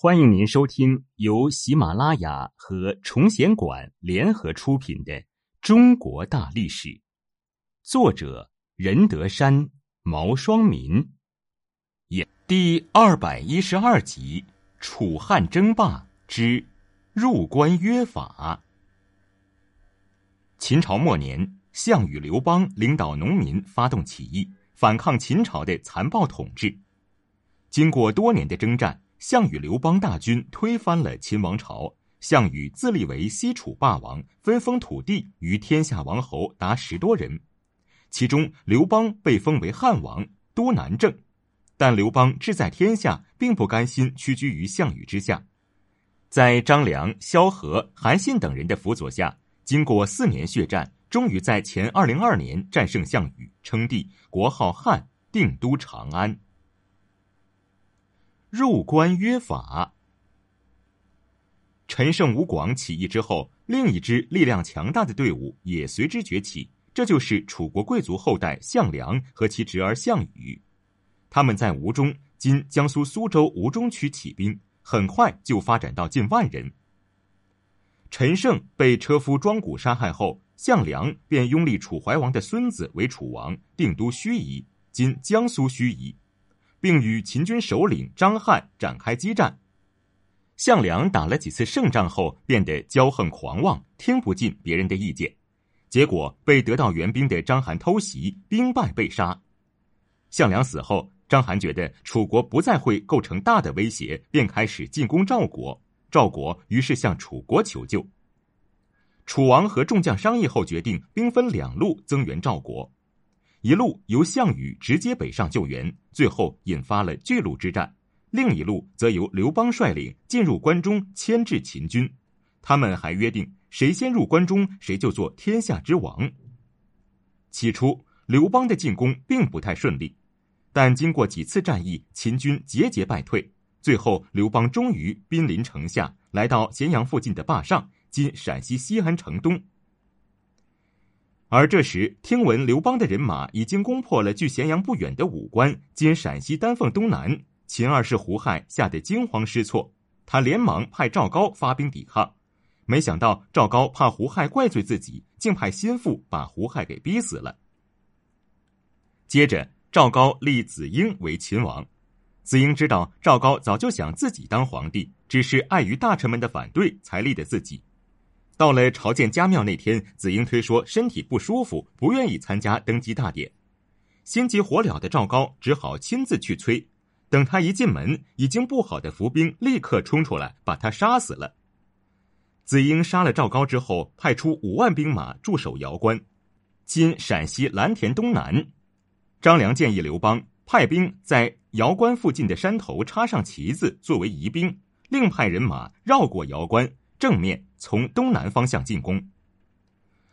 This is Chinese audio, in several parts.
欢迎您收听由喜马拉雅和崇贤馆联合出品的《中国大历史》，作者任德山、毛双民，演第二百一十二集《楚汉争霸之入关约法》。秦朝末年，项羽、刘邦领导农民发动起义，反抗秦朝的残暴统治。经过多年的征战。项羽、刘邦大军推翻了秦王朝，项羽自立为西楚霸王，分封土地于天下王侯达十多人，其中刘邦被封为汉王，都南郑。但刘邦志在天下，并不甘心屈居于项羽之下，在张良、萧何、韩信等人的辅佐下，经过四年血战，终于在前二零二年战胜项羽，称帝，国号汉，定都长安。入关约法。陈胜吴广起义之后，另一支力量强大的队伍也随之崛起，这就是楚国贵族后代项梁和其侄儿项羽。他们在吴中（今江苏苏州吴中区）起兵，很快就发展到近万人。陈胜被车夫庄贾杀害后，项梁便拥立楚怀王的孙子为楚王，定都盱眙（今江苏盱眙）。并与秦军首领张翰展开激战。项梁打了几次胜仗后，变得骄横狂妄，听不进别人的意见，结果被得到援兵的章邯偷袭，兵败被杀。项梁死后，章邯觉得楚国不再会构成大的威胁，便开始进攻赵国。赵国于是向楚国求救。楚王和众将商议后，决定兵分两路增援赵国。一路由项羽直接北上救援，最后引发了巨鹿之战；另一路则由刘邦率领进入关中牵制秦军。他们还约定，谁先入关中，谁就做天下之王。起初，刘邦的进攻并不太顺利，但经过几次战役，秦军节节败退。最后，刘邦终于兵临城下，来到咸阳附近的坝上（今陕西西安城东）。而这时，听闻刘邦的人马已经攻破了距咸阳不远的武关（今陕西丹凤东南），秦二世胡亥吓得惊慌失措，他连忙派赵高发兵抵抗。没想到赵高怕胡亥怪罪自己，竟派心腹把胡亥给逼死了。接着，赵高立子婴为秦王。子婴知道赵高早就想自己当皇帝，只是碍于大臣们的反对，才立的自己。到了朝见家庙那天，子婴推说身体不舒服，不愿意参加登基大典。心急火燎的赵高只好亲自去催。等他一进门，已经布好的伏兵立刻冲出来，把他杀死了。子婴杀了赵高之后，派出五万兵马驻守瑶关（今陕西蓝田东南）。张良建议刘邦派兵在瑶关附近的山头插上旗子作为疑兵，另派人马绕过瑶关。正面从东南方向进攻。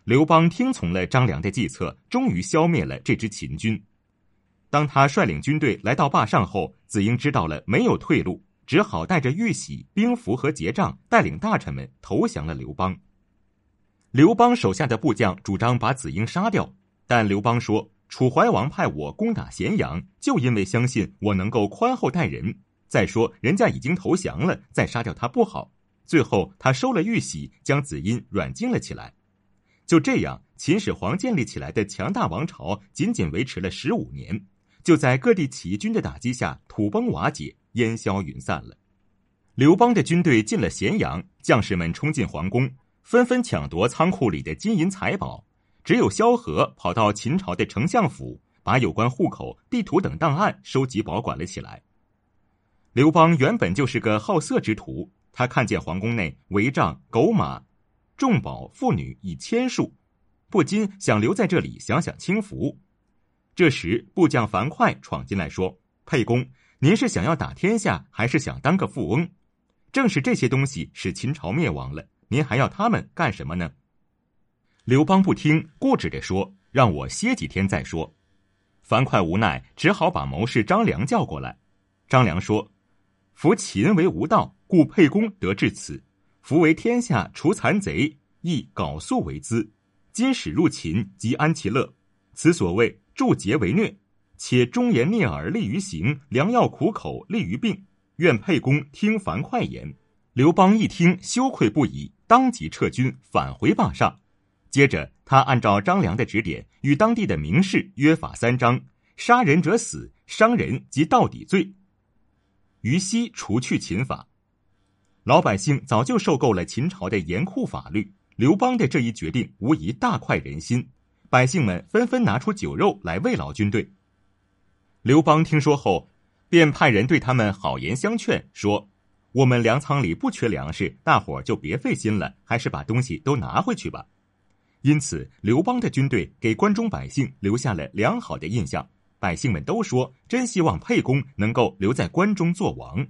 刘邦听从了张良的计策，终于消灭了这支秦军。当他率领军队来到坝上后，子婴知道了没有退路，只好带着玉玺、兵符和结账，带领大臣们投降了刘邦。刘邦手下的部将主张把子婴杀掉，但刘邦说：“楚怀王派我攻打咸阳，就因为相信我能够宽厚待人。再说人家已经投降了，再杀掉他不好。”最后，他收了玉玺，将子婴软禁了起来。就这样，秦始皇建立起来的强大王朝仅仅维持了十五年，就在各地起义军的打击下土崩瓦解、烟消云散了。刘邦的军队进了咸阳，将士们冲进皇宫，纷纷抢夺仓库里的金银财宝。只有萧何跑到秦朝的丞相府，把有关户口、地图等档案收集保管了起来。刘邦原本就是个好色之徒。他看见皇宫内帷帐、狗马、重宝、妇女以千数，不禁想留在这里享享清福。这时，部将樊哙闯进来说：“沛公，您是想要打天下，还是想当个富翁？正是这些东西使秦朝灭亡了，您还要他们干什么呢？”刘邦不听，固执着说：“让我歇几天再说。”樊哙无奈，只好把谋士张良叫过来。张良说：“扶秦为无道。”故沛公得至此，夫为天下除残贼，亦缟素为资。今使入秦，即安其乐。此所谓助桀为虐，且忠言逆耳利于行，良药苦口利于病。愿沛公听樊哙言。刘邦一听，羞愧不已，当即撤军返回霸上。接着，他按照张良的指点，与当地的名士约法三章：杀人者死，伤人即盗抵罪。于西除去秦法，老百姓早就受够了秦朝的严酷法律。刘邦的这一决定无疑大快人心，百姓们纷纷拿出酒肉来慰劳军队。刘邦听说后，便派人对他们好言相劝，说：“我们粮仓里不缺粮食，大伙儿就别费心了，还是把东西都拿回去吧。”因此，刘邦的军队给关中百姓留下了良好的印象。百姓们都说：“真希望沛公能够留在关中做王。”